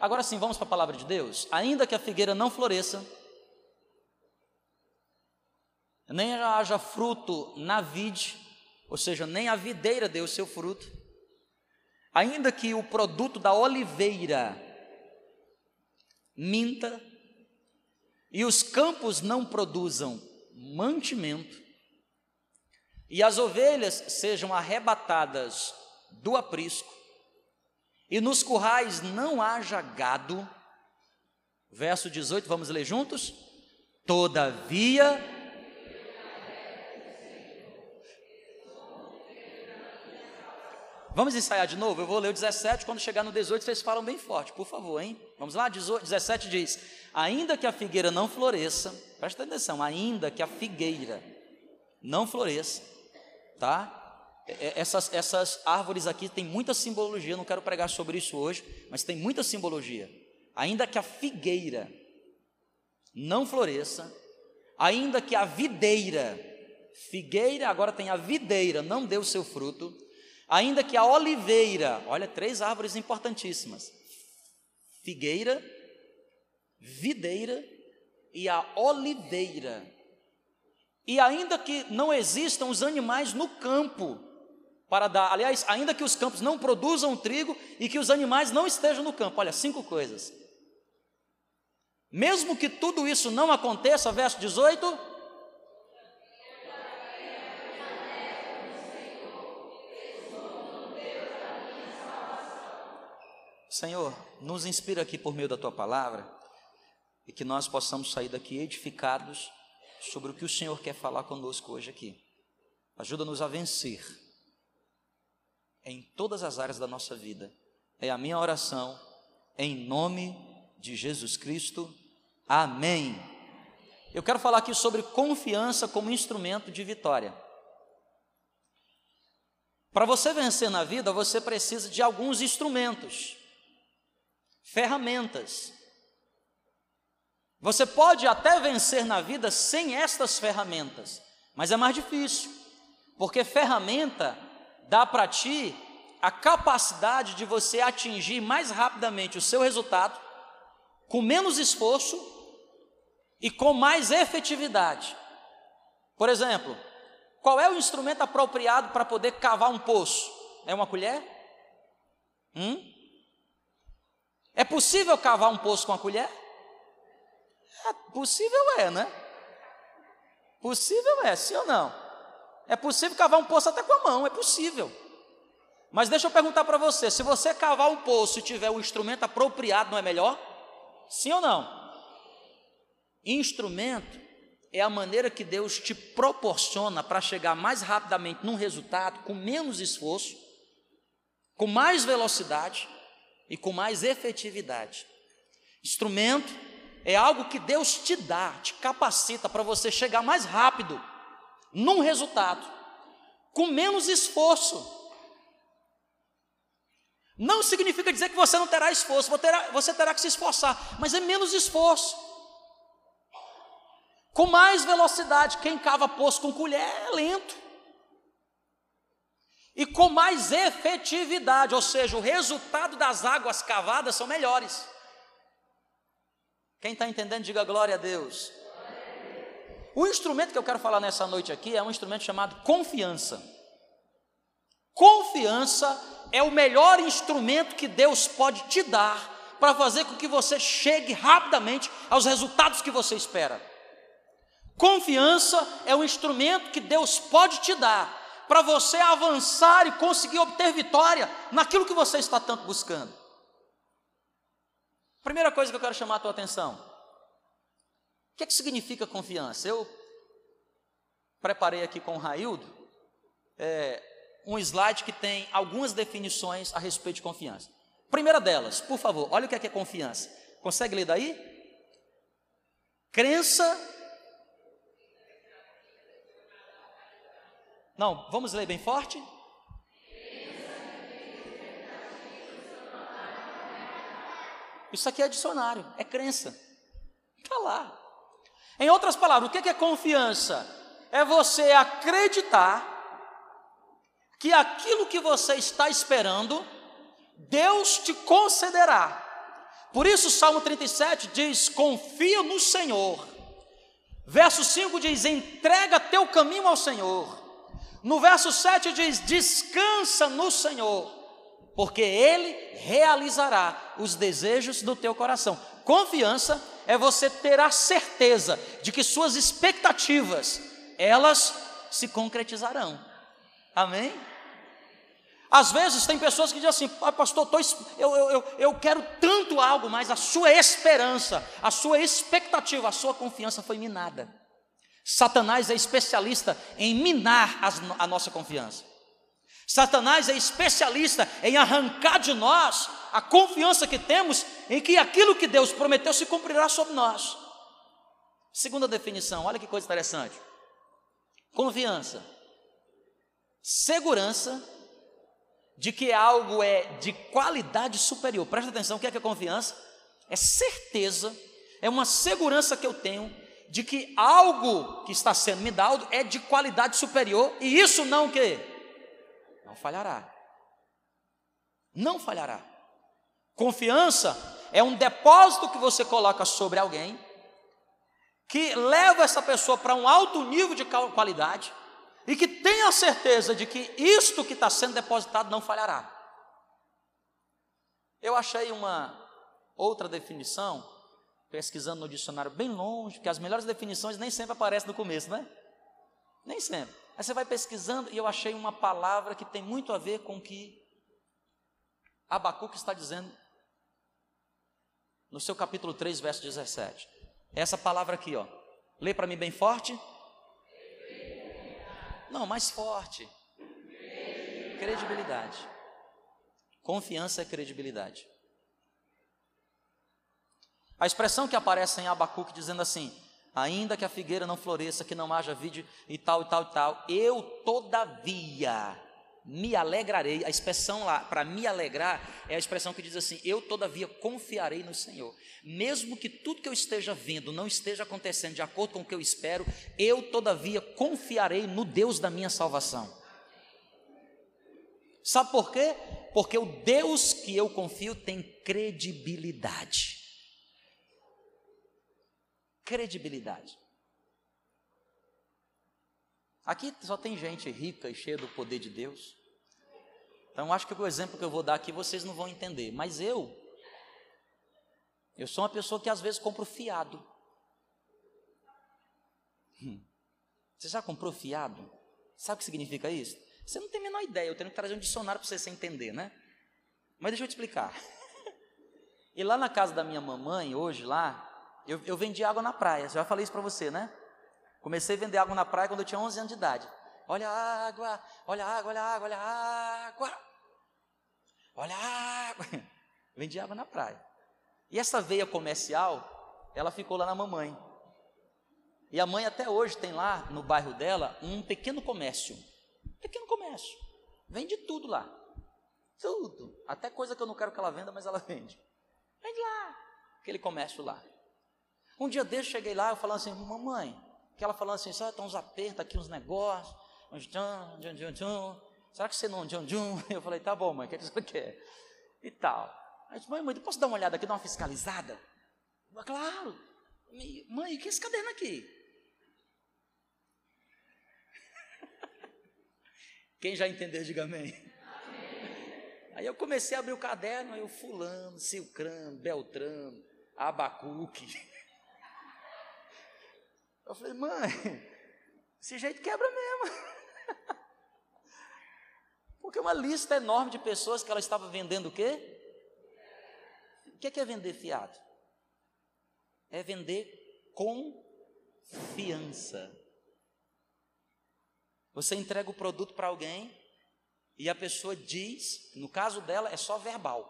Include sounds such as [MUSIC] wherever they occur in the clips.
Agora sim, vamos para a palavra de Deus. Ainda que a figueira não floresça, nem haja fruto na vide, ou seja, nem a videira o seu fruto, ainda que o produto da oliveira minta, e os campos não produzam mantimento, e as ovelhas sejam arrebatadas do aprisco, e nos currais não haja gado. Verso 18, vamos ler juntos? Todavia. Vamos ensaiar de novo? Eu vou ler o 17, quando chegar no 18, vocês falam bem forte, por favor, hein? Vamos lá? 17 diz: Ainda que a figueira não floresça, presta atenção, ainda que a figueira não floresça, tá? É, essas, essas árvores aqui têm muita simbologia, não quero pregar sobre isso hoje, mas tem muita simbologia. Ainda que a figueira não floresça, ainda que a videira, figueira agora tem a videira, não deu seu fruto, ainda que a oliveira, olha, três árvores importantíssimas: figueira, videira e a oliveira. E ainda que não existam os animais no campo, para dar. Aliás, ainda que os campos não produzam trigo e que os animais não estejam no campo. Olha, cinco coisas. Mesmo que tudo isso não aconteça, verso 18. Senhor, nos inspira aqui por meio da tua palavra e que nós possamos sair daqui edificados sobre o que o Senhor quer falar conosco hoje aqui. Ajuda-nos a vencer em todas as áreas da nossa vida. É a minha oração, em nome de Jesus Cristo. Amém. Eu quero falar aqui sobre confiança como instrumento de vitória. Para você vencer na vida, você precisa de alguns instrumentos, ferramentas. Você pode até vencer na vida sem estas ferramentas, mas é mais difícil, porque ferramenta dá para ti a capacidade de você atingir mais rapidamente o seu resultado, com menos esforço e com mais efetividade. Por exemplo, qual é o instrumento apropriado para poder cavar um poço? É uma colher? Hum? É possível cavar um poço com a colher? É, possível é, né? Possível é, sim ou não? É possível cavar um poço até com a mão, é possível. Mas deixa eu perguntar para você: se você cavar um poço e tiver o um instrumento apropriado, não é melhor? Sim ou não? Instrumento é a maneira que Deus te proporciona para chegar mais rapidamente num resultado, com menos esforço, com mais velocidade e com mais efetividade. Instrumento é algo que Deus te dá, te capacita para você chegar mais rápido num resultado, com menos esforço. Não significa dizer que você não terá esforço, você terá, que se esforçar, mas é menos esforço. Com mais velocidade, quem cava poço com colher é lento. E com mais efetividade, ou seja, o resultado das águas cavadas são melhores. Quem está entendendo, diga glória a Deus. O instrumento que eu quero falar nessa noite aqui é um instrumento chamado confiança. Confiança é o melhor instrumento que Deus pode te dar para fazer com que você chegue rapidamente aos resultados que você espera. Confiança é o instrumento que Deus pode te dar para você avançar e conseguir obter vitória naquilo que você está tanto buscando. Primeira coisa que eu quero chamar a tua atenção: que, é que significa confiança? Eu preparei aqui com o Raildo é, um slide que tem algumas definições a respeito de confiança. Primeira delas, por favor, olha o que é, que é confiança. Consegue ler daí? Crença. Não, vamos ler bem forte? Isso aqui é dicionário, é crença. Está lá. Em outras palavras, o que é confiança? É você acreditar que aquilo que você está esperando, Deus te concederá. Por isso, o Salmo 37 diz: confia no Senhor. Verso 5 diz: entrega teu caminho ao Senhor. No verso 7 diz: descansa no Senhor, porque Ele realizará os desejos do teu coração. Confiança é você ter a certeza de que suas expectativas, elas se concretizarão. Amém? Às vezes tem pessoas que dizem assim, ah, pastor, tô, eu, eu, eu, quero tanto algo, mas a sua esperança, a sua expectativa, a sua confiança foi minada. Satanás é especialista em minar as, a nossa confiança. Satanás é especialista em arrancar de nós a confiança que temos em que aquilo que Deus prometeu se cumprirá sobre nós. Segunda definição, olha que coisa interessante. Confiança, segurança de que algo é de qualidade superior. Presta atenção, o que é, que é confiança? É certeza, é uma segurança que eu tenho de que algo que está sendo me dado é de qualidade superior e isso não o quê? Não falhará. Não falhará. Confiança é um depósito que você coloca sobre alguém que leva essa pessoa para um alto nível de qualidade e que tenha a certeza de que isto que está sendo depositado não falhará. Eu achei uma outra definição, pesquisando no dicionário bem longe, que as melhores definições nem sempre aparecem no começo, né? Nem sempre. Aí você vai pesquisando e eu achei uma palavra que tem muito a ver com o que Abacuque está dizendo no seu capítulo 3, verso 17. Essa palavra aqui, ó. Lê para mim bem forte. Não, mais forte. Credibilidade. Confiança é credibilidade. A expressão que aparece em Abacuque dizendo assim: ainda que a figueira não floresça, que não haja vide e tal e tal e tal, eu todavia me alegrarei. A expressão lá, para me alegrar, é a expressão que diz assim: eu todavia confiarei no Senhor. Mesmo que tudo que eu esteja vendo não esteja acontecendo de acordo com o que eu espero, eu todavia confiarei no Deus da minha salvação. Sabe por quê? Porque o Deus que eu confio tem credibilidade. Credibilidade. Aqui só tem gente rica e cheia do poder de Deus. Então acho que o exemplo que eu vou dar aqui vocês não vão entender. Mas eu, eu sou uma pessoa que às vezes compro fiado. Hum. Você já comprou fiado? Sabe o que significa isso? Você não tem a menor ideia, eu tenho que trazer um dicionário para você entender, né? Mas deixa eu te explicar. [LAUGHS] E lá na casa da minha mamãe, hoje lá, eu, eu vendi água na praia. Já falei isso para você, né? Comecei a vender água na praia quando eu tinha 11 anos de idade. Olha a água, olha a água, olha a água, olha a água. Olha a água. [LAUGHS] Vendi água na praia. E essa veia comercial, ela ficou lá na mamãe. E a mãe até hoje tem lá no bairro dela um pequeno comércio. Pequeno comércio. Vende tudo lá. Tudo. Até coisa que eu não quero que ela venda, mas ela [LAUGHS] vende. Vende lá. Aquele comércio lá. Um dia desse cheguei lá, eu falando assim, mamãe, que ela falando assim, sabe, tem uns apertos aqui, uns negócios, uns tchum, tchum, tchum, tchum. Será que você não tchum, tchum? [LAUGHS] Eu falei, tá bom, mãe, o que você quer? E tal. Aí disse, mãe, mãe, posso dar uma olhada aqui, dar uma fiscalizada? Eu, claro. Mãe, o que é esse caderno aqui? [LAUGHS] Quem já entendeu, diga amém. amém. [LAUGHS] Aí eu comecei a abrir o caderno, aí eu fulano, Silcrano, Beltrano, Abacuque. Eu falei, mãe, esse jeito quebra mesmo. [LAUGHS] Porque uma lista enorme de pessoas que ela estava vendendo o quê? O que é, vender fiado? É vender confiança. Você entrega o produto para alguém e a pessoa diz, no caso dela é só verbal.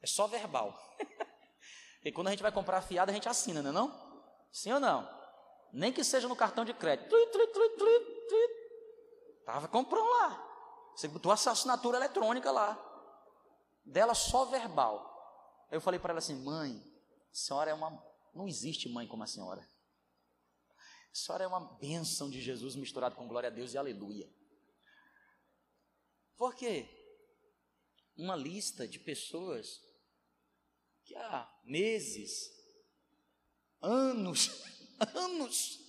É só verbal. [LAUGHS] e quando a gente vai comprar fiado, a gente assina, não é não? Sim ou não? Nem que seja no cartão de crédito. Estava comprando lá. Você botou a assinatura eletrônica lá. Dela só verbal. Eu falei para ela assim: mãe, senhora é uma. Não existe mãe como a senhora. A senhora é uma bênção de Jesus misturado com glória a Deus e aleluia. Por quê? Uma lista de pessoas que há meses, anos, anos.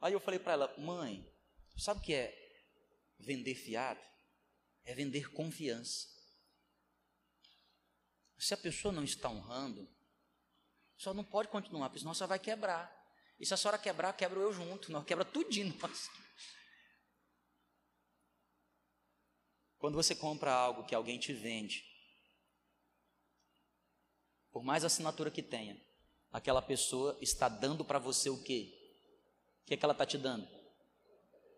Aí eu falei para ela, mãe, sabe o que é vender fiado? É vender confiança. Se a pessoa não está honrando, só não pode continuar, porque senão você vai quebrar. E se a senhora quebrar, quebra eu junto, não quebra tudinho. Nossa. Quando você compra algo que alguém te vende, por mais assinatura que tenha, aquela pessoa está dando para você o quê? O que, é que ela está te dando?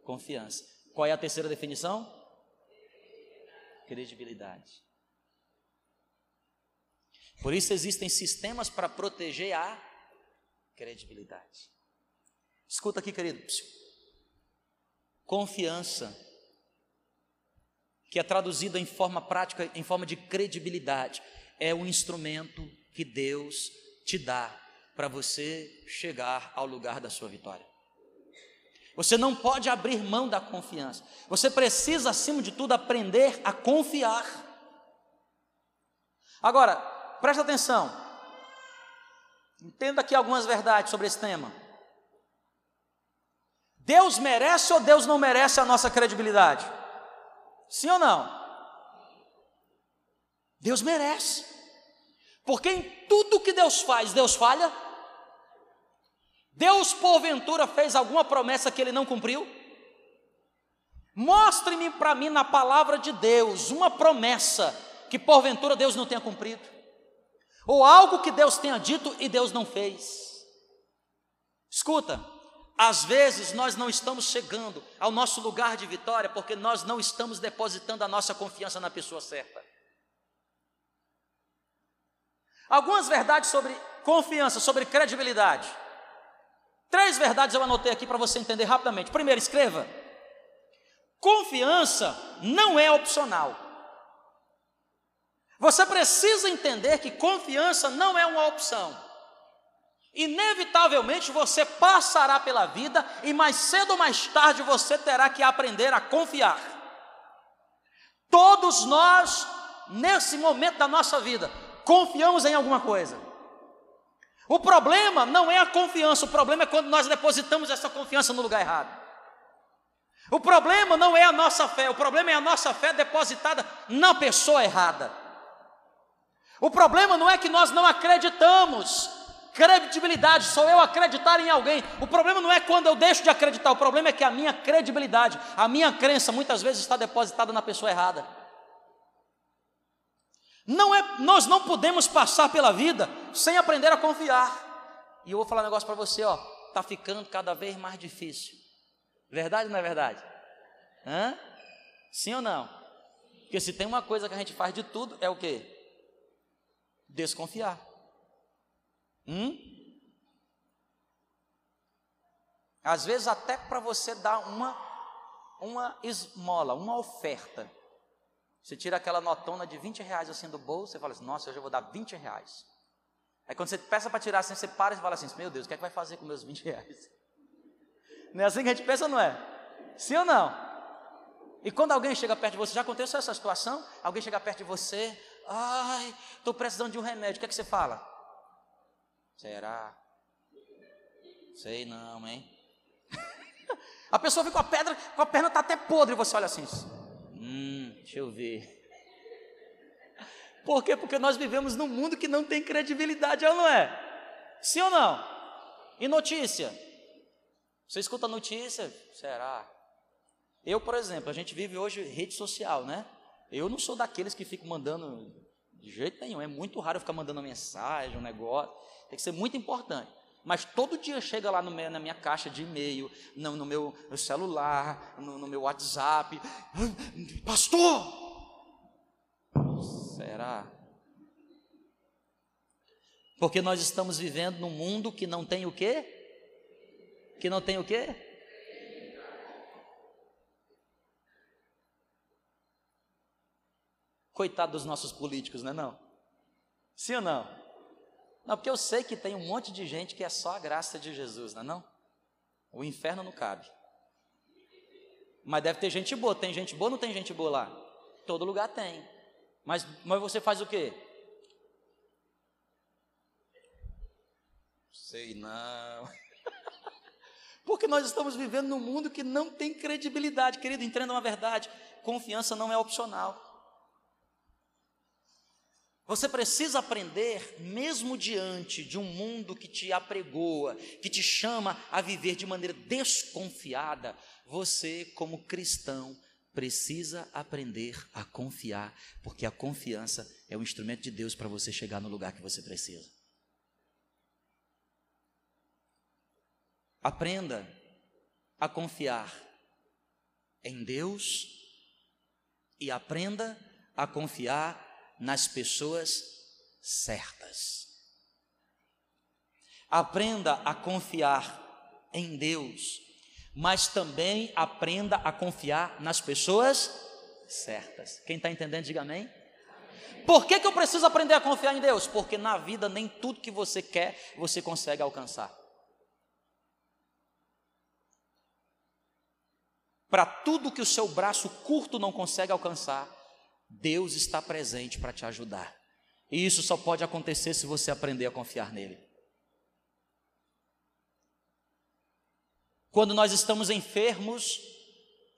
Confiança. Qual é a terceira definição? Credibilidade. Por isso existem sistemas para proteger a credibilidade. Escuta aqui, querido. Confiança que é traduzido em forma prática, em forma de credibilidade, é o instrumento que Deus te dá para você chegar ao lugar da sua vitória. Você não pode abrir mão da confiança. Você precisa, acima de tudo, aprender a confiar. Agora, presta atenção. Entenda aqui algumas verdades sobre esse tema. Deus merece ou Deus não merece a nossa credibilidade? Sim ou não? Deus merece. Porque em tudo que Deus faz, Deus falha? Deus, porventura, fez alguma promessa que ele não cumpriu? Mostre-me para mim na palavra de Deus uma promessa que porventura Deus não tenha cumprido, ou algo que Deus tenha dito e Deus não fez. Escuta, às vezes nós não estamos chegando ao nosso lugar de vitória porque nós não estamos depositando a nossa confiança na pessoa certa. Algumas verdades sobre confiança, sobre credibilidade. Três verdades eu anotei aqui para você entender rapidamente. Primeiro, escreva: confiança não é opcional. Você precisa entender que confiança não é uma opção. Inevitavelmente você passará pela vida e mais cedo ou mais tarde você terá que aprender a confiar. Todos nós, nesse momento da nossa vida, confiamos em alguma coisa. O problema não é a confiança, o problema é quando nós depositamos essa confiança no lugar errado. O problema não é a nossa fé, o problema é a nossa fé depositada na pessoa errada. O problema não é que nós não acreditamos, credibilidade, sou eu acreditar em alguém. O problema não é quando eu deixo de acreditar, o problema é que a minha credibilidade, a minha crença muitas vezes está depositada na pessoa errada. Não é, nós não podemos passar pela vida sem aprender a confiar. E eu vou falar um negócio para você, ó, tá ficando cada vez mais difícil. Verdade ou não é verdade? Hã? Sim ou não? Porque se tem uma coisa que a gente faz de tudo é o quê? Desconfiar. Hum? Às vezes até para você dar uma uma esmola, uma oferta. Você tira aquela notona de 20 reais assim do bolso, e fala assim, nossa, hoje eu vou dar 20 reais. Aí quando você peça para tirar assim, você para e fala assim, meu Deus, o que é que vai fazer com meus 20 reais? Não é assim que a gente pensa, não é? Sim ou não? E quando alguém chega perto de você, já aconteceu essa situação? Alguém chega perto de você, ai, estou precisando de um remédio, o que é que você fala? Será? Sei não, hein? [LAUGHS] a pessoa fica com a pedra, com a perna está até podre, você olha assim, hum, deixa eu ver. Por quê? Porque nós vivemos num mundo que não tem credibilidade, ou não é? Sim ou não? E notícia? Você escuta notícia? Será? Eu, por exemplo, a gente vive hoje rede social, né? Eu não sou daqueles que ficam mandando de jeito nenhum. É muito raro eu ficar mandando mensagem, um negócio. Tem que ser muito importante. Mas todo dia chega lá meu, na minha caixa de e-mail, no, no meu celular, no, no meu WhatsApp. Pastor! Será? Porque nós estamos vivendo num mundo que não tem o quê? Que não tem o quê? Coitado dos nossos políticos, não é não? Sim ou não? Não, porque eu sei que tem um monte de gente que é só a graça de Jesus, não é não? O inferno não cabe. Mas deve ter gente boa. Tem gente boa ou não tem gente boa lá? Todo lugar tem. Mas, mas você faz o quê? Sei não. [LAUGHS] Porque nós estamos vivendo num mundo que não tem credibilidade. Querido, entenda uma verdade: confiança não é opcional. Você precisa aprender, mesmo diante de um mundo que te apregoa, que te chama a viver de maneira desconfiada, você, como cristão, precisa aprender a confiar, porque a confiança é o instrumento de Deus para você chegar no lugar que você precisa. Aprenda a confiar em Deus e aprenda a confiar nas pessoas certas. Aprenda a confiar em Deus, mas também aprenda a confiar nas pessoas certas. Quem está entendendo, diga amém. Por que, que eu preciso aprender a confiar em Deus? Porque na vida nem tudo que você quer você consegue alcançar. Para tudo que o seu braço curto não consegue alcançar, Deus está presente para te ajudar. E isso só pode acontecer se você aprender a confiar nele. Quando nós estamos enfermos,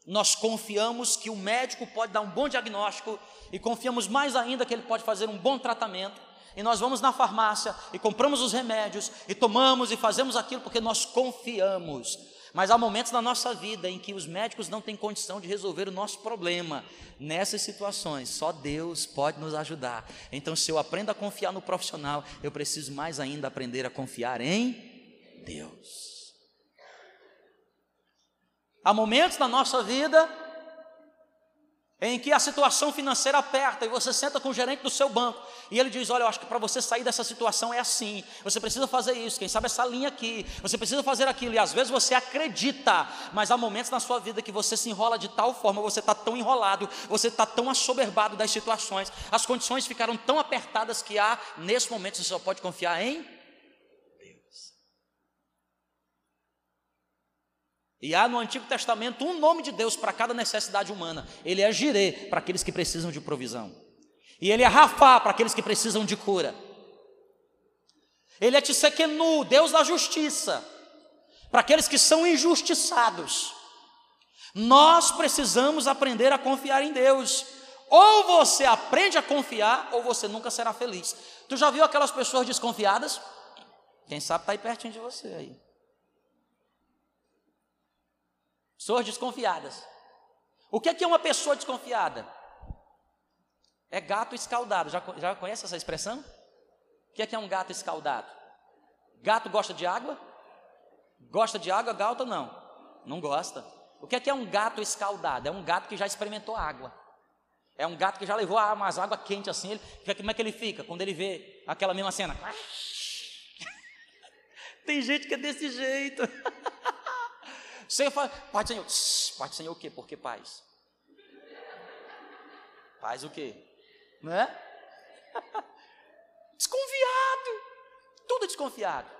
nós confiamos que o médico pode dar um bom diagnóstico e confiamos mais ainda que ele pode fazer um bom tratamento. E nós vamos na farmácia e compramos os remédios e tomamos e fazemos aquilo porque nós confiamos. Mas há momentos na nossa vida em que os médicos não têm condição de resolver o nosso problema. Nessas situações, só Deus pode nos ajudar. Então, se eu aprendo a confiar no profissional, eu preciso mais ainda aprender a confiar em Deus. Há momentos na nossa vida em que a situação financeira aperta e você senta com o gerente do seu banco e ele diz: Olha, eu acho que para você sair dessa situação é assim, você precisa fazer isso, quem sabe essa linha aqui, você precisa fazer aquilo, e às vezes você acredita, mas há momentos na sua vida que você se enrola de tal forma, você está tão enrolado, você está tão assoberbado das situações, as condições ficaram tão apertadas que há, nesse momento, você só pode confiar em E há no Antigo Testamento um nome de Deus para cada necessidade humana. Ele é Jirê, para aqueles que precisam de provisão. E ele é Rafá, para aqueles que precisam de cura. Ele é Tissequenu, Deus da justiça, para aqueles que são injustiçados. Nós precisamos aprender a confiar em Deus. Ou você aprende a confiar, ou você nunca será feliz. Tu já viu aquelas pessoas desconfiadas? Quem sabe está aí pertinho de você aí. Pessoas desconfiadas. O que é, que é uma pessoa desconfiada? É gato escaldado. Já, já conhece essa expressão? O que é, que é um gato escaldado? Gato gosta de água? Gosta de água, gato não? Não gosta. O que é, que é um gato escaldado? É um gato que já experimentou água. É um gato que já levou umas água quente assim. Ele, como é que ele fica quando ele vê aquela mesma cena? [LAUGHS] Tem gente que é desse jeito. [LAUGHS] Você fala, Pai do Senhor, Pai do Senhor o quê? Por que paz? Paz o quê? Não é? [LAUGHS] Desconfiado. Tudo desconfiado.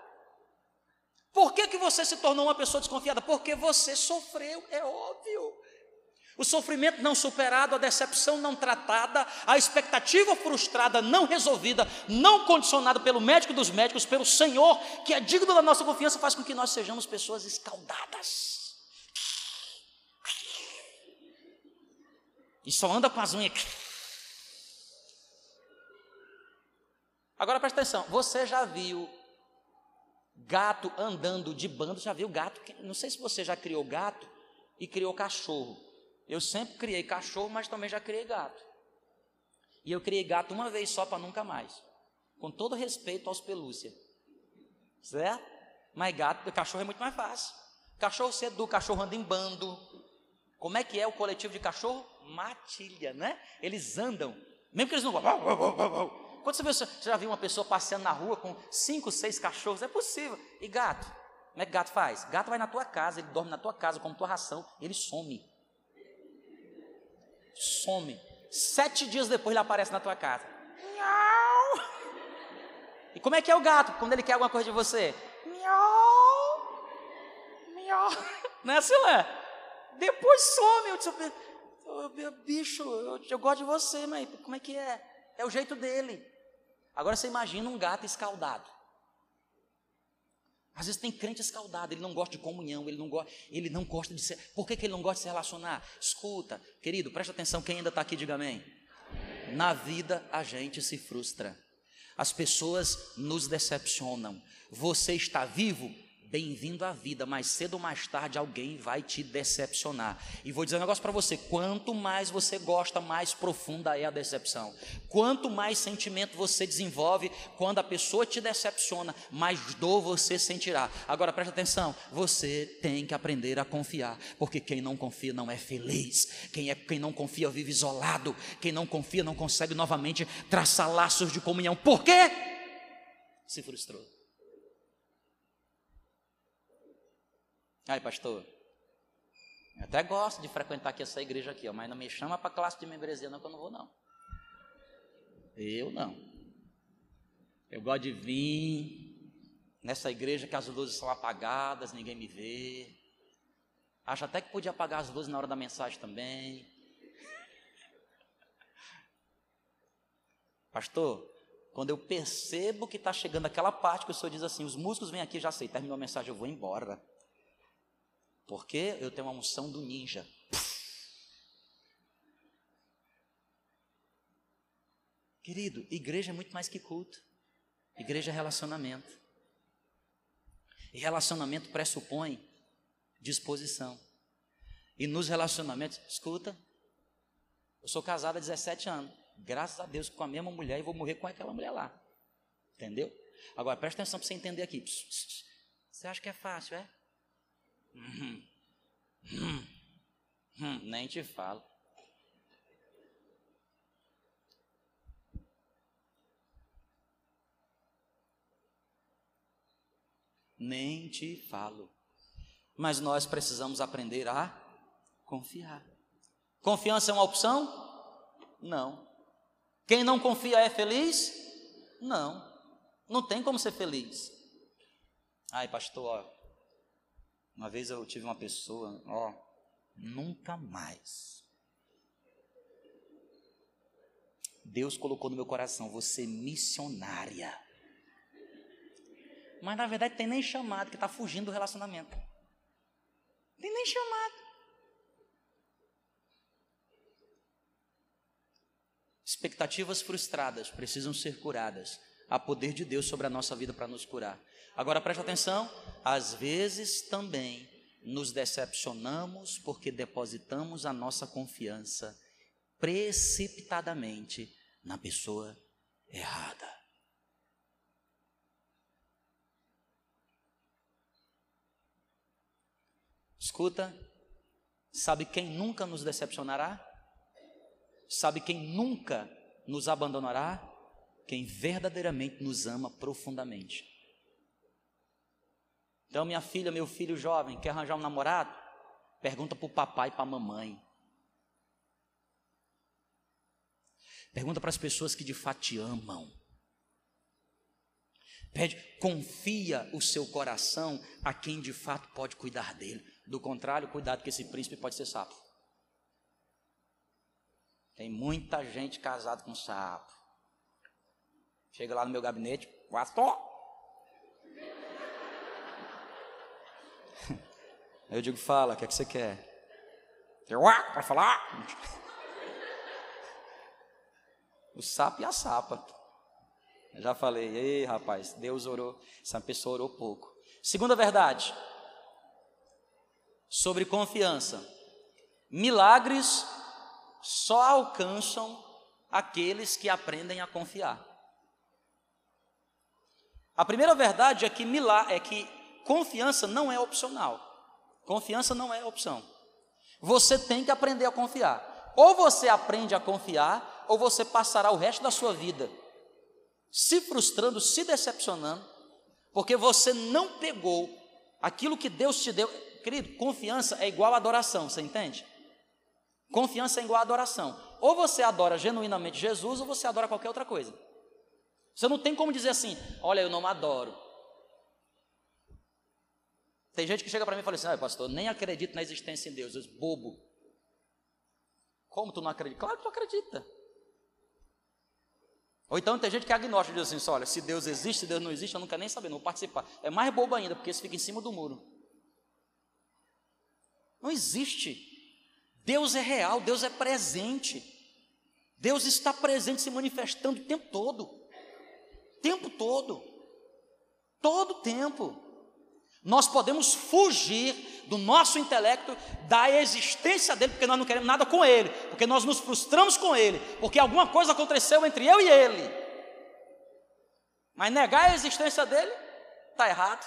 Por que, que você se tornou uma pessoa desconfiada? Porque você sofreu, é óbvio. O sofrimento não superado, a decepção não tratada, a expectativa frustrada não resolvida, não condicionada pelo médico dos médicos, pelo Senhor, que é digno da nossa confiança, faz com que nós sejamos pessoas escaldadas. E só anda com as unhas. Agora presta atenção, você já viu gato andando de bando? Já viu gato? Não sei se você já criou gato e criou cachorro. Eu sempre criei cachorro, mas também já criei gato. E eu criei gato uma vez só para nunca mais. Com todo respeito aos pelúcia. Certo? Mas gato, cachorro é muito mais fácil. Cachorro você educa, cachorro anda em bando. Como é que é o coletivo de cachorro? matilha, né? Eles andam, mesmo que eles não. Quando você, você já viu uma pessoa passeando na rua com cinco, seis cachorros? É possível. E gato? Como é que gato faz? Gato vai na tua casa, ele dorme na tua casa, come tua ração, ele some. Some. Sete dias depois ele aparece na tua casa. Miau. E como é que é o gato quando ele quer alguma coisa de você? Miau. Miau. Não é assim? Depois some. Eu disse, meu bicho, eu, eu gosto de você, mas como é que é? É o jeito dele. Agora você imagina um gato escaldado. Às vezes tem crente escaldado, ele não gosta de comunhão, ele não gosta, ele não gosta de ser. Por que, que ele não gosta de se relacionar? Escuta, querido, presta atenção, quem ainda está aqui, diga amém. Na vida a gente se frustra. As pessoas nos decepcionam. Você está vivo? Bem-vindo à vida, mas cedo ou mais tarde alguém vai te decepcionar. E vou dizer um negócio para você: quanto mais você gosta, mais profunda é a decepção. Quanto mais sentimento você desenvolve, quando a pessoa te decepciona, mais dor você sentirá. Agora preste atenção: você tem que aprender a confiar, porque quem não confia não é feliz. Quem, é, quem não confia vive isolado. Quem não confia não consegue novamente traçar laços de comunhão. Por quê? Se frustrou. Aí, pastor, eu até gosto de frequentar aqui essa igreja aqui, ó, mas não me chama para classe de membresia não, que eu não vou não. Eu não. Eu gosto de vir nessa igreja que as luzes são apagadas, ninguém me vê. Acho até que podia apagar as luzes na hora da mensagem também. Pastor, quando eu percebo que está chegando aquela parte que o senhor diz assim, os músicos vêm aqui, já sei, terminou a mensagem, eu vou embora. Porque eu tenho uma unção do ninja. Querido, igreja é muito mais que culto. Igreja é relacionamento. E relacionamento pressupõe disposição. E nos relacionamentos, escuta, eu sou casado há 17 anos. Graças a Deus com a mesma mulher e vou morrer com aquela mulher lá. Entendeu? Agora presta atenção para você entender aqui. Você acha que é fácil, é? Hum, hum, nem te falo. Nem te falo. Mas nós precisamos aprender a confiar. Confiança é uma opção? Não. Quem não confia é feliz? Não. Não tem como ser feliz. Ai, pastor, uma vez eu tive uma pessoa, ó, nunca mais. Deus colocou no meu coração, você missionária. Mas na verdade tem nem chamado, que está fugindo do relacionamento. Tem nem chamado. Expectativas frustradas precisam ser curadas. Há poder de Deus sobre a nossa vida para nos curar. Agora preste atenção, às vezes também nos decepcionamos porque depositamos a nossa confiança precipitadamente na pessoa errada. Escuta, sabe quem nunca nos decepcionará? Sabe quem nunca nos abandonará? Quem verdadeiramente nos ama profundamente. Então, minha filha, meu filho jovem, quer arranjar um namorado? Pergunta para o papai e para a mamãe. Pergunta para as pessoas que de fato te amam. Pede, confia o seu coração a quem de fato pode cuidar dele. Do contrário, cuidado que esse príncipe pode ser sapo. Tem muita gente casada com sapo. Chega lá no meu gabinete, pastor, [LAUGHS] eu digo, fala, o que é que você quer? Eu, ah, para falar? [LAUGHS] O sapo e a sapa. Eu já falei, ei rapaz, Deus orou, essa pessoa orou pouco. Segunda verdade, sobre confiança. Milagres só alcançam aqueles que aprendem a confiar. A primeira verdade é que, é que confiança não é opcional. Confiança não é opção. Você tem que aprender a confiar. Ou você aprende a confiar, ou você passará o resto da sua vida se frustrando, se decepcionando, porque você não pegou aquilo que Deus te deu. Querido, confiança é igual adoração, você entende? Confiança é igual adoração. Ou você adora genuinamente Jesus, ou você adora qualquer outra coisa. Você não tem como dizer assim: olha, eu não adoro. Tem gente que chega para mim e fala assim: ah, pastor, nem acredito na existência de Deus. Eu digo, bobo. Como tu não acredita? Claro que tu acredita. Ou então tem gente que é agnóstico, diz assim, olha, se Deus existe, se Deus não existe, eu não quero nem saber, não vou participar. É mais bobo ainda, porque isso fica em cima do muro. Não existe. Deus é real, Deus é presente. Deus está presente, se manifestando o tempo todo. Tempo todo. Todo tempo. Nós podemos fugir do nosso intelecto, da existência dele, porque nós não queremos nada com ele, porque nós nos frustramos com ele, porque alguma coisa aconteceu entre eu e ele. Mas negar a existência dele está errado.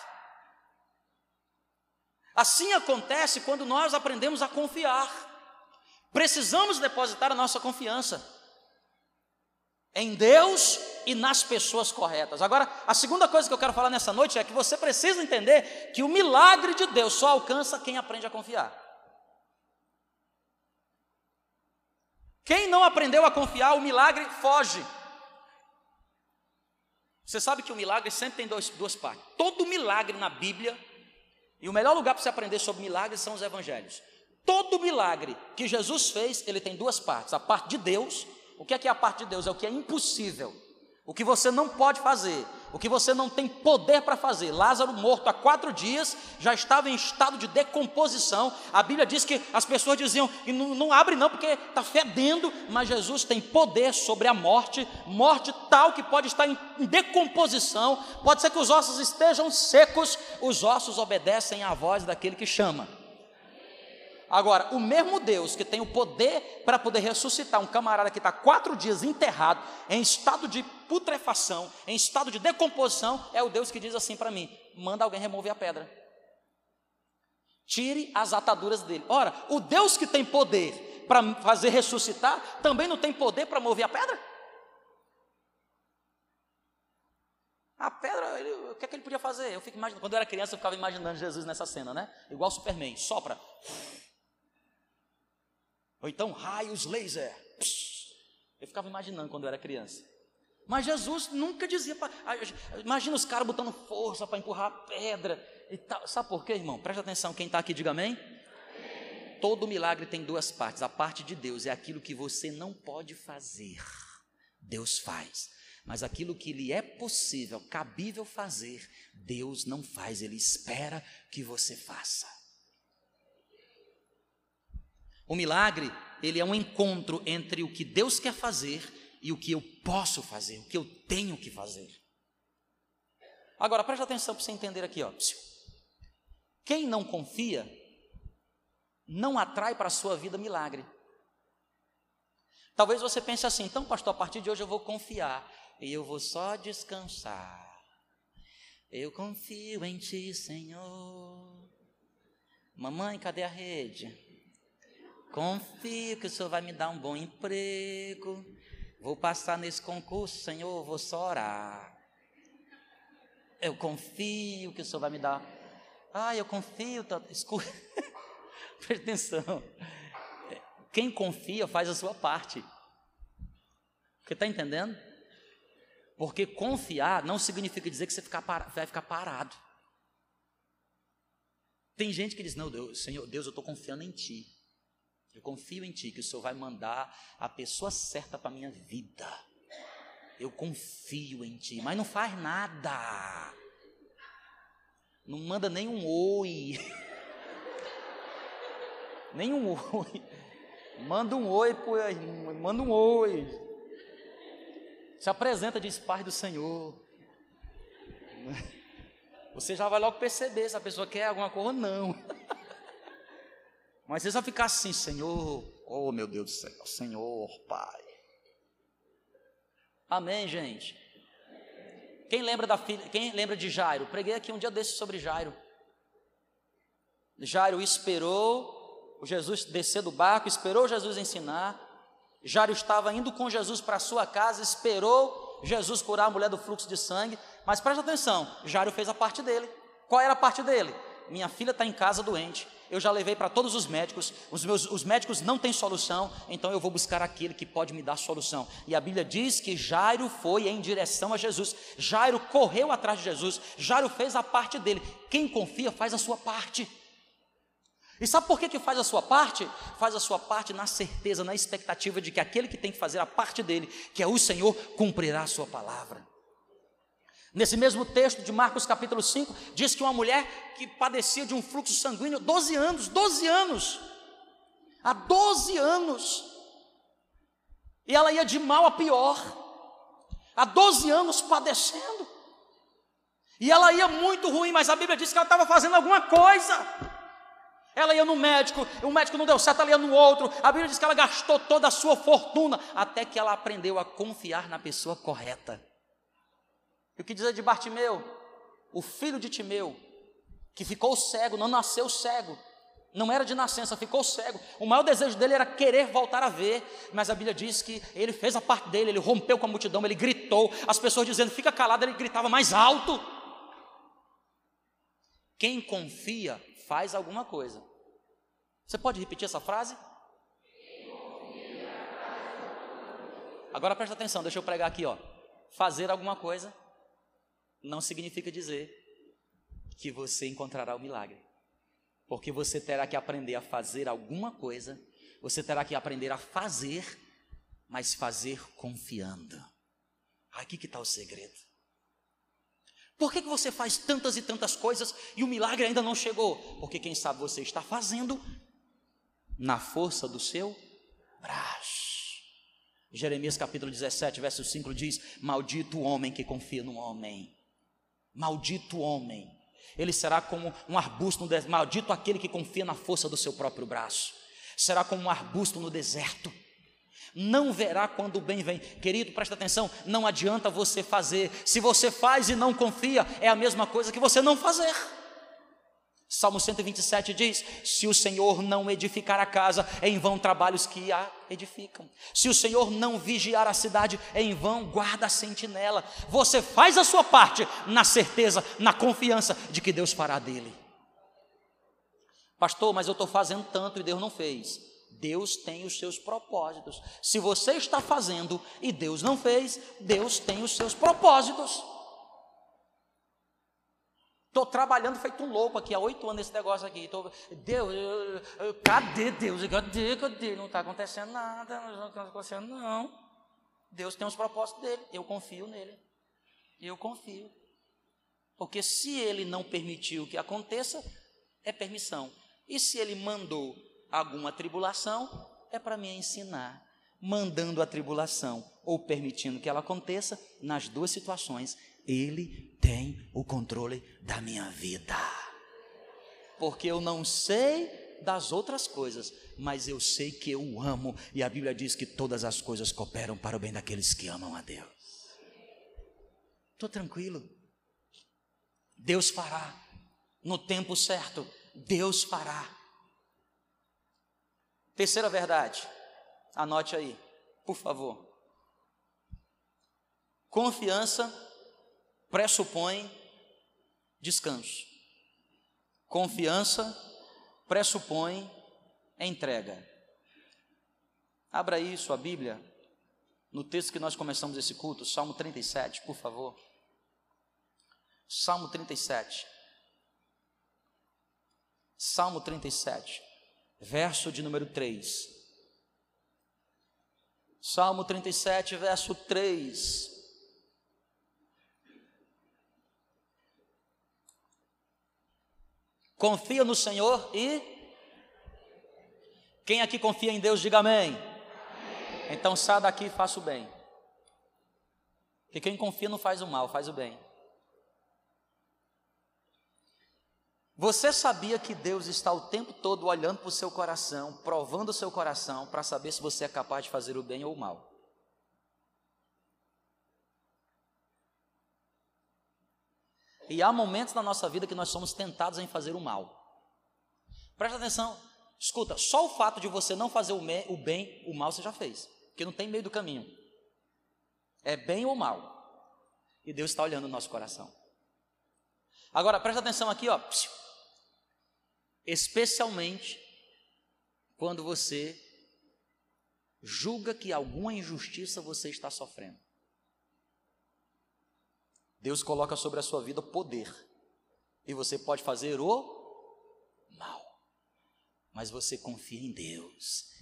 Assim acontece quando nós aprendemos a confiar. Precisamos depositar a nossa confiança em Deus e nas pessoas corretas. Agora, a segunda coisa que eu quero falar nessa noite é que você precisa entender que o milagre de Deus só alcança quem aprende a confiar. Quem não aprendeu a confiar, o milagre foge. Você sabe que o milagre sempre tem dois, duas partes. Todo milagre na Bíblia e o melhor lugar para você aprender sobre milagres são os evangelhos. Todo milagre que Jesus fez, ele tem duas partes: a parte de Deus. O que é que é a parte de Deus? É o que é impossível, o que você não pode fazer, o que você não tem poder para fazer. Lázaro, morto há quatro dias, já estava em estado de decomposição. A Bíblia diz que as pessoas diziam que não, não abre, não, porque está fedendo, mas Jesus tem poder sobre a morte, morte tal que pode estar em decomposição. Pode ser que os ossos estejam secos, os ossos obedecem à voz daquele que chama. Agora, o mesmo Deus que tem o poder para poder ressuscitar um camarada que está quatro dias enterrado, em estado de putrefação, em estado de decomposição, é o Deus que diz assim para mim: manda alguém remover a pedra. Tire as ataduras dele. Ora, o Deus que tem poder para fazer ressuscitar, também não tem poder para mover a pedra? A pedra, ele, o que é que ele podia fazer? Eu fico imaginando, quando eu era criança, eu ficava imaginando Jesus nessa cena, né? Igual Superman, sopra. Ou então raios laser. Eu ficava imaginando quando eu era criança. Mas Jesus nunca dizia. Imagina os caras botando força para empurrar a pedra e tal. Sabe por quê, irmão? Presta atenção, quem está aqui, diga amém. Todo milagre tem duas partes. A parte de Deus é aquilo que você não pode fazer. Deus faz. Mas aquilo que lhe é possível, cabível fazer, Deus não faz, Ele espera que você faça. O milagre, ele é um encontro entre o que Deus quer fazer e o que eu posso fazer, o que eu tenho que fazer. Agora, preste atenção para você entender aqui, ó. Quem não confia, não atrai para a sua vida milagre. Talvez você pense assim, então, pastor, a partir de hoje eu vou confiar e eu vou só descansar. Eu confio em ti, Senhor. Mamãe, cadê a rede? Confio que o Senhor vai me dar um bom emprego. Vou passar nesse concurso, Senhor, vou só orar. Eu confio que o Senhor vai me dar. Ah, eu confio. Tá... Escuta. [LAUGHS] Presta atenção. Quem confia faz a sua parte. Você está entendendo? Porque confiar não significa dizer que você vai ficar parado. Tem gente que diz: Não, Deus, Senhor, Deus, eu estou confiando em Ti. Eu confio em Ti que o Senhor vai mandar a pessoa certa para a minha vida. Eu confio em Ti, mas não faz nada. Não manda nem um oi. [LAUGHS] nem um oi. Manda um oi, manda um oi. Se apresenta, diz Pai do Senhor. [LAUGHS] Você já vai logo perceber se a pessoa quer alguma coisa ou não. [LAUGHS] Mas você só ficar assim, Senhor, oh meu Deus do céu, Senhor, Pai. Amém, gente. Quem lembra da filha, quem lembra de Jairo? Preguei aqui um dia desses sobre Jairo. Jairo esperou o Jesus descer do barco, esperou Jesus ensinar. Jairo estava indo com Jesus para a sua casa, esperou Jesus curar a mulher do fluxo de sangue. Mas preste atenção, Jairo fez a parte dele. Qual era a parte dele? Minha filha está em casa doente eu já levei para todos os médicos, os, meus, os médicos não têm solução, então eu vou buscar aquele que pode me dar solução. E a Bíblia diz que Jairo foi em direção a Jesus, Jairo correu atrás de Jesus, Jairo fez a parte dele. Quem confia faz a sua parte. E sabe por que, que faz a sua parte? Faz a sua parte na certeza, na expectativa de que aquele que tem que fazer a parte dele, que é o Senhor, cumprirá a sua palavra. Nesse mesmo texto de Marcos capítulo 5, diz que uma mulher que padecia de um fluxo sanguíneo 12 anos, 12 anos, há 12 anos, e ela ia de mal a pior, há 12 anos padecendo, e ela ia muito ruim, mas a Bíblia diz que ela estava fazendo alguma coisa. Ela ia no médico, o médico não deu certo, ela ia no outro. A Bíblia diz que ela gastou toda a sua fortuna até que ela aprendeu a confiar na pessoa correta. E o que dizer de Bartimeu? O filho de Timeu, que ficou cego, não nasceu cego, não era de nascença, ficou cego. O maior desejo dele era querer voltar a ver, mas a Bíblia diz que ele fez a parte dele, ele rompeu com a multidão, ele gritou, as pessoas dizendo, fica calado, ele gritava mais alto. Quem confia faz alguma coisa. Você pode repetir essa frase? Agora presta atenção, deixa eu pregar aqui, ó. Fazer alguma coisa não significa dizer que você encontrará o milagre. Porque você terá que aprender a fazer alguma coisa, você terá que aprender a fazer, mas fazer confiando. Aqui que está o segredo. Por que, que você faz tantas e tantas coisas e o milagre ainda não chegou? Porque quem sabe você está fazendo na força do seu braço. Jeremias capítulo 17, verso 5 diz: Maldito o homem que confia no homem. Maldito homem. Ele será como um arbusto no deserto. Maldito aquele que confia na força do seu próprio braço. Será como um arbusto no deserto. Não verá quando o bem vem. Querido, presta atenção, não adianta você fazer. Se você faz e não confia, é a mesma coisa que você não fazer. Salmo 127 diz: Se o Senhor não edificar a casa, em vão trabalhos que a edificam. Se o Senhor não vigiar a cidade, em vão guarda a sentinela. Você faz a sua parte na certeza, na confiança de que Deus fará dele. Pastor, mas eu estou fazendo tanto e Deus não fez. Deus tem os seus propósitos. Se você está fazendo e Deus não fez, Deus tem os seus propósitos. Estou trabalhando feito um louco aqui há oito anos nesse negócio aqui. Tô, Deus, eu, eu, cadê Deus? Cadê, cadê? Não está acontecendo nada, não está acontecendo não. Deus tem os propósitos dele, eu confio nele. Eu confio. Porque se ele não permitiu que aconteça, é permissão. E se ele mandou alguma tribulação, é para me ensinar. Mandando a tribulação ou permitindo que ela aconteça, nas duas situações, ele tem o controle da minha vida. Porque eu não sei das outras coisas, mas eu sei que eu amo, e a Bíblia diz que todas as coisas cooperam para o bem daqueles que amam a Deus. Estou tranquilo. Deus fará, no tempo certo, Deus fará. Terceira verdade, anote aí, por favor. Confiança pressupõe descanso. Confiança pressupõe entrega. Abra aí sua Bíblia, no texto que nós começamos esse culto, Salmo 37, por favor. Salmo 37. Salmo 37, verso de número 3. Salmo 37, verso 3. Confia no Senhor e. Quem aqui confia em Deus, diga amém. Então sai daqui e faça o bem. Porque quem confia não faz o mal, faz o bem. Você sabia que Deus está o tempo todo olhando para o seu coração, provando o seu coração, para saber se você é capaz de fazer o bem ou o mal? E há momentos na nossa vida que nós somos tentados em fazer o mal. Presta atenção, escuta, só o fato de você não fazer o, bem, o mal você já fez, porque não tem meio do caminho. É bem ou mal. E Deus está olhando o nosso coração. Agora, presta atenção aqui, ó. Especialmente quando você julga que alguma injustiça você está sofrendo. Deus coloca sobre a sua vida poder. E você pode fazer o mal. mas você confia em Deus.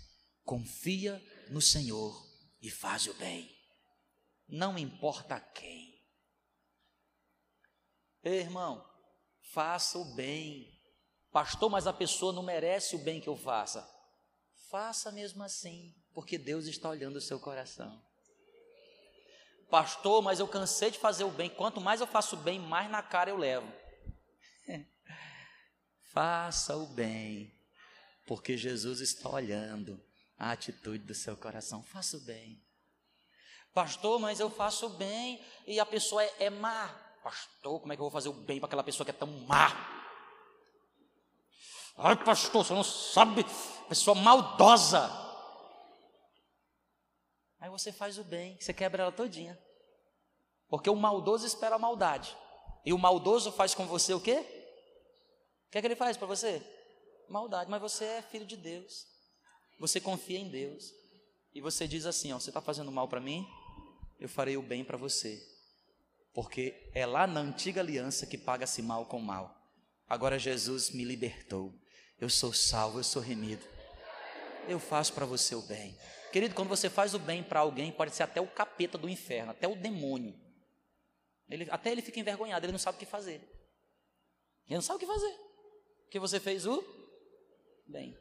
Confia no Senhor e faz o bem. Não importa quem. Ei, irmão, faça o bem. Pastor, mas a pessoa não merece o bem que eu faça. Faça mesmo assim, porque Deus está olhando o seu coração. Pastor, mas eu cansei de fazer o bem. Quanto mais eu faço o bem, mais na cara eu levo. [LAUGHS] Faça o bem, porque Jesus está olhando a atitude do seu coração. Faça o bem. Pastor, mas eu faço o bem e a pessoa é, é má. Pastor, como é que eu vou fazer o bem para aquela pessoa que é tão má? Ai, pastor, você não sabe, pessoa maldosa. Aí você faz o bem, você quebra ela todinha. Porque o maldoso espera a maldade. E o maldoso faz com você o quê? O que é que ele faz para você? Maldade, mas você é filho de Deus. Você confia em Deus. E você diz assim: ó, você está fazendo mal para mim? Eu farei o bem para você. Porque é lá na antiga aliança que paga-se mal com mal. Agora Jesus me libertou. Eu sou salvo, eu sou remido. Eu faço para você o bem. Querido, quando você faz o bem para alguém, pode ser até o capeta do inferno, até o demônio. Ele, até ele fica envergonhado, ele não sabe o que fazer. Ele não sabe o que fazer que você fez o bem.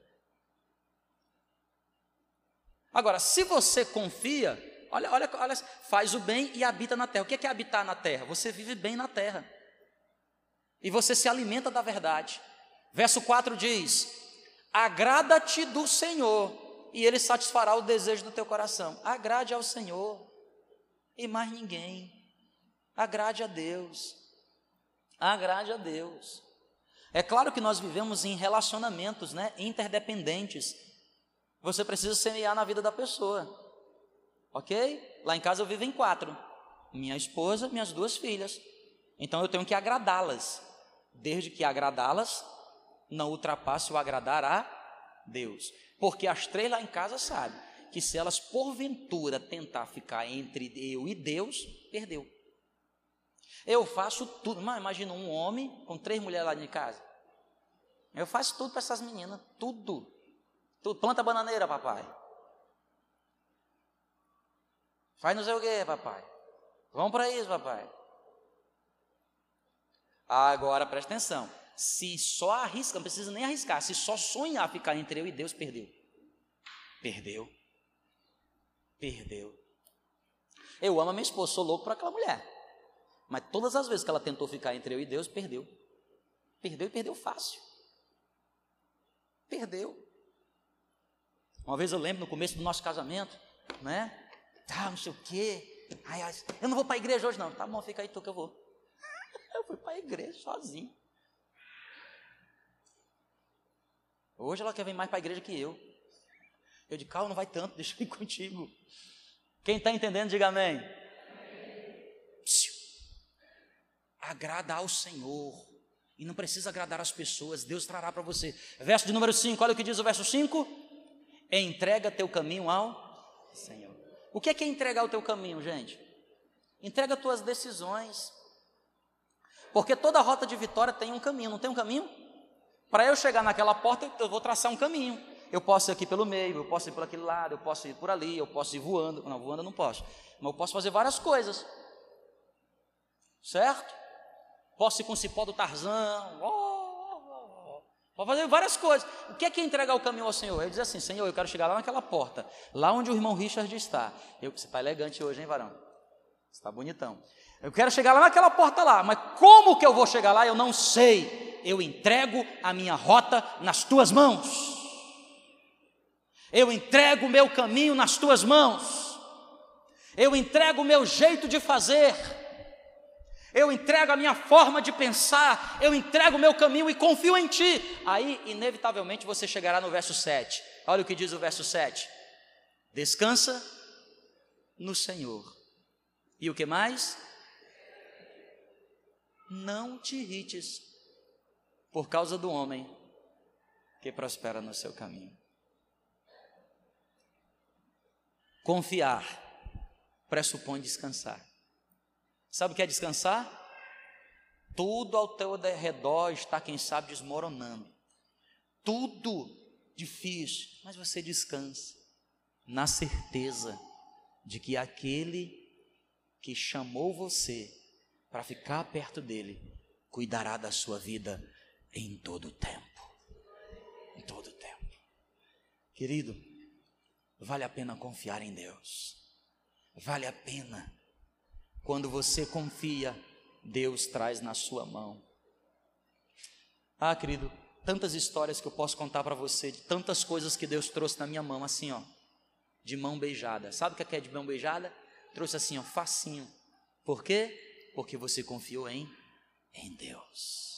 Agora, se você confia, olha, olha, olha, faz o bem e habita na terra. O que é, é habitar na terra? Você vive bem na terra. E você se alimenta da verdade. Verso 4 diz: Agrada-te do Senhor, e Ele satisfará o desejo do teu coração. Agrade ao Senhor, e mais ninguém. Agrade a Deus. Agrade a Deus. É claro que nós vivemos em relacionamentos né, interdependentes. Você precisa semear na vida da pessoa. Ok? Lá em casa eu vivo em quatro: minha esposa, minhas duas filhas. Então eu tenho que agradá-las. Desde que agradá-las não ultrapasse o agradar a Deus. Porque as três lá em casa sabem que se elas porventura tentar ficar entre eu e Deus, perdeu. Eu faço tudo. Mas imagina um homem com três mulheres lá de casa. Eu faço tudo para essas meninas, tudo. tudo. Planta bananeira, papai. Faz não sei o que, papai. Vamos para isso, papai. Agora presta atenção. Se só arrisca, não precisa nem arriscar. Se só sonhar ficar entre eu e Deus, perdeu. Perdeu. Perdeu. Eu amo a minha esposa, sou louco por aquela mulher. Mas todas as vezes que ela tentou ficar entre eu e Deus, perdeu. Perdeu e perdeu fácil. Perdeu. Uma vez eu lembro no começo do nosso casamento, né? Tá, não sei o quê. Ai, ai, eu não vou para a igreja hoje, não. Tá bom, fica aí tu que eu vou. [LAUGHS] Eu fui para a igreja sozinho. Hoje ela quer vir mais para a igreja que eu. Eu de calma, não vai tanto, [LAUGHS] deixa eu ir contigo. Quem está entendendo, diga amém. Psiu. Agrada ao Senhor. E não precisa agradar as pessoas, Deus trará para você. Verso de número 5, olha o que diz o verso 5: Entrega teu caminho ao Senhor. O que é, que é entregar o teu caminho, gente? Entrega tuas decisões. Porque toda rota de vitória tem um caminho, não tem um caminho? Para eu chegar naquela porta, eu vou traçar um caminho. Eu posso ir aqui pelo meio, eu posso ir por aquele lado, eu posso ir por ali, eu posso ir voando. Não, voando eu não posso. Mas eu posso fazer várias coisas. Certo? Posso ir com o cipó do Tarzão. Oh, oh, oh. Pode fazer várias coisas. O que é que é entregar o caminho ao Senhor? Ele diz assim: Senhor, eu quero chegar lá naquela porta, lá onde o irmão Richard está. Eu, você está elegante hoje, hein, varão? Você está bonitão. Eu quero chegar lá naquela porta lá, mas como que eu vou chegar lá? Eu não sei. Eu entrego a minha rota nas tuas mãos. Eu entrego o meu caminho nas tuas mãos. Eu entrego o meu jeito de fazer eu entrego a minha forma de pensar, eu entrego o meu caminho e confio em Ti. Aí, inevitavelmente, você chegará no verso 7. Olha o que diz o verso 7. Descansa no Senhor. E o que mais? Não te irrites por causa do homem que prospera no seu caminho. Confiar pressupõe descansar. Sabe o que é descansar? Tudo ao teu redor está, quem sabe, desmoronando. Tudo difícil, mas você descansa na certeza de que aquele que chamou você para ficar perto dele cuidará da sua vida em todo tempo. Em todo tempo. Querido, vale a pena confiar em Deus. Vale a pena. Quando você confia, Deus traz na sua mão. Ah, querido, tantas histórias que eu posso contar para você, de tantas coisas que Deus trouxe na minha mão, assim, ó, de mão beijada. Sabe o que é, é de mão beijada? Trouxe assim, ó, facinho. Por quê? Porque você confiou em, em Deus.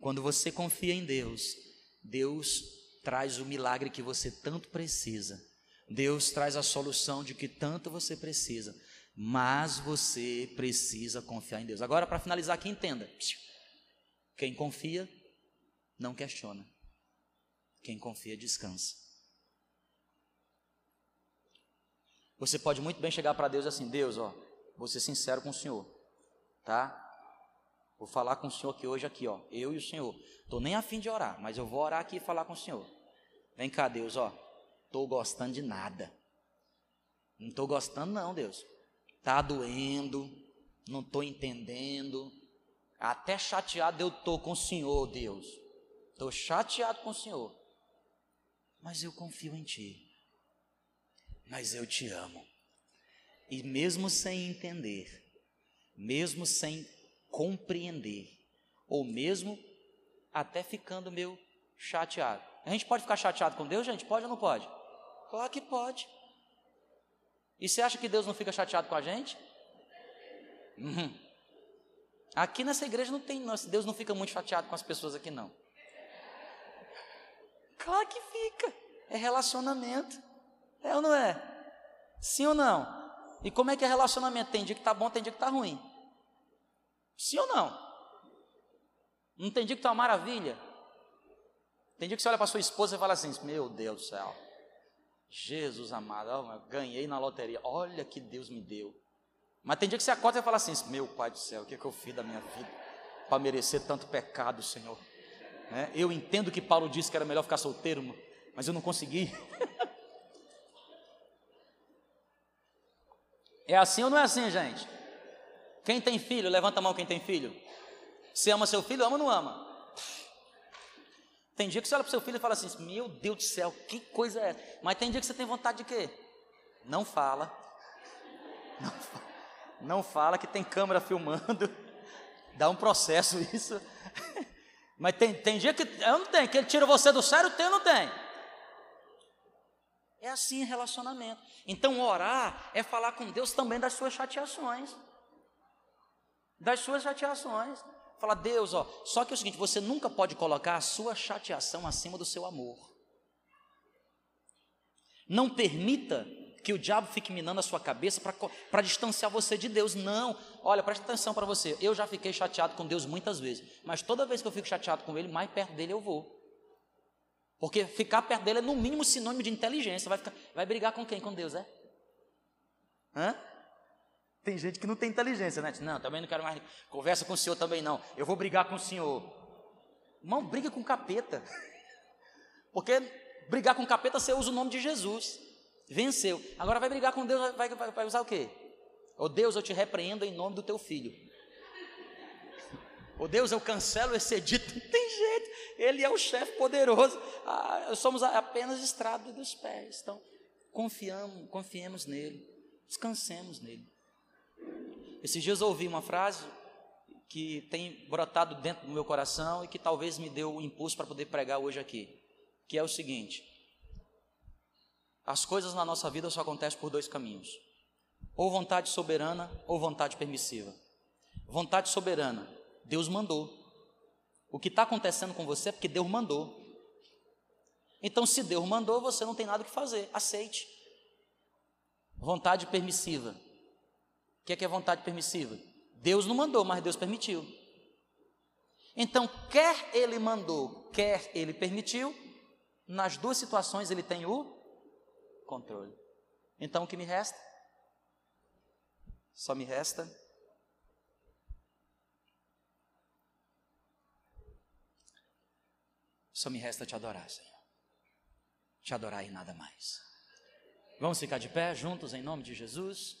Quando você confia em Deus, Deus traz o milagre que você tanto precisa. Deus traz a solução de que tanto você precisa. Mas você precisa confiar em Deus. Agora, para finalizar aqui, entenda. Quem confia, não questiona. Quem confia, descansa. Você pode muito bem chegar para Deus assim: Deus, ó, vou ser sincero com o Senhor, tá? Vou falar com o Senhor aqui hoje, aqui, ó, eu e o Senhor. Estou nem afim de orar, mas eu vou orar aqui e falar com o Senhor. Vem cá, Deus, ó, estou gostando de nada. Não estou gostando, não, Deus. Tá doendo, não estou entendendo, até chateado eu estou com o Senhor, Deus. Estou chateado com o Senhor. Mas eu confio em Ti. Mas eu te amo. E mesmo sem entender, mesmo sem compreender, ou mesmo até ficando meio chateado. A gente pode ficar chateado com Deus, gente? Pode ou não pode? Claro que pode. E você acha que Deus não fica chateado com a gente? Uhum. Aqui nessa igreja não tem, Deus não fica muito chateado com as pessoas aqui não. Claro que fica. É relacionamento. É ou não é? Sim ou não? E como é que é relacionamento? Tem dia que tá bom, tem dia que tá ruim. Sim ou não? Não dia que tá uma maravilha. Dia que você olha para sua esposa e fala assim: Meu Deus do céu, Jesus amado, ganhei na loteria. Olha que Deus me deu. Mas tem dia que você acorda e fala assim: Meu pai do céu, o que, é que eu fiz da minha vida para merecer tanto pecado, Senhor? Né? Eu entendo que Paulo disse que era melhor ficar solteiro, mas eu não consegui. [LAUGHS] é assim ou não é assim, gente? Quem tem filho, levanta a mão quem tem filho. Você ama seu filho, ama ou não ama? Tem dia que você olha para o seu filho e fala assim: Meu Deus do céu, que coisa é? Mas tem dia que você tem vontade de quê? Não fala. Não fala. Não fala que tem câmera filmando. [LAUGHS] Dá um processo [LAUGHS] isso. Mas tem, tem dia que eu não tenho, que ele tira você do sério, tem ou não tem? É assim relacionamento. Então, orar é falar com Deus também das suas chateações. Das suas chateações. Fala, Deus, ó, só que é o seguinte, você nunca pode colocar a sua chateação acima do seu amor. Não permita que o diabo fique minando a sua cabeça para distanciar você de Deus. Não, olha, presta atenção para você. Eu já fiquei chateado com Deus muitas vezes, mas toda vez que eu fico chateado com Ele, mais perto dele eu vou. Porque ficar perto dele é no mínimo sinônimo de inteligência. Vai, ficar, vai brigar com quem? Com Deus, é? Hã? Tem gente que não tem inteligência, né? Não, também não quero mais conversa com o senhor também não. Eu vou brigar com o senhor. Irmão, briga com o capeta. Porque brigar com o capeta você usa o nome de Jesus. Venceu. Agora vai brigar com Deus, vai, vai, vai usar o quê? Ô oh, Deus, eu te repreendo em nome do teu filho. Ô oh, Deus, eu cancelo esse edito. Não tem jeito. Ele é o chefe poderoso. Ah, somos apenas estrado dos pés. Então, confiamos, confiemos nele. Descansemos nele. Esses dias eu ouvi uma frase que tem brotado dentro do meu coração e que talvez me deu o impulso para poder pregar hoje aqui, que é o seguinte: as coisas na nossa vida só acontecem por dois caminhos: ou vontade soberana ou vontade permissiva. Vontade soberana, Deus mandou. O que está acontecendo com você é porque Deus mandou. Então, se Deus mandou, você não tem nada que fazer, aceite. Vontade permissiva. O que é, que é vontade permissiva? Deus não mandou, mas Deus permitiu. Então, quer Ele mandou, quer Ele permitiu, nas duas situações Ele tem o controle. Então o que me resta? Só me resta Só me resta te adorar, Senhor. te adorar e nada mais. Vamos ficar de pé juntos em nome de Jesus?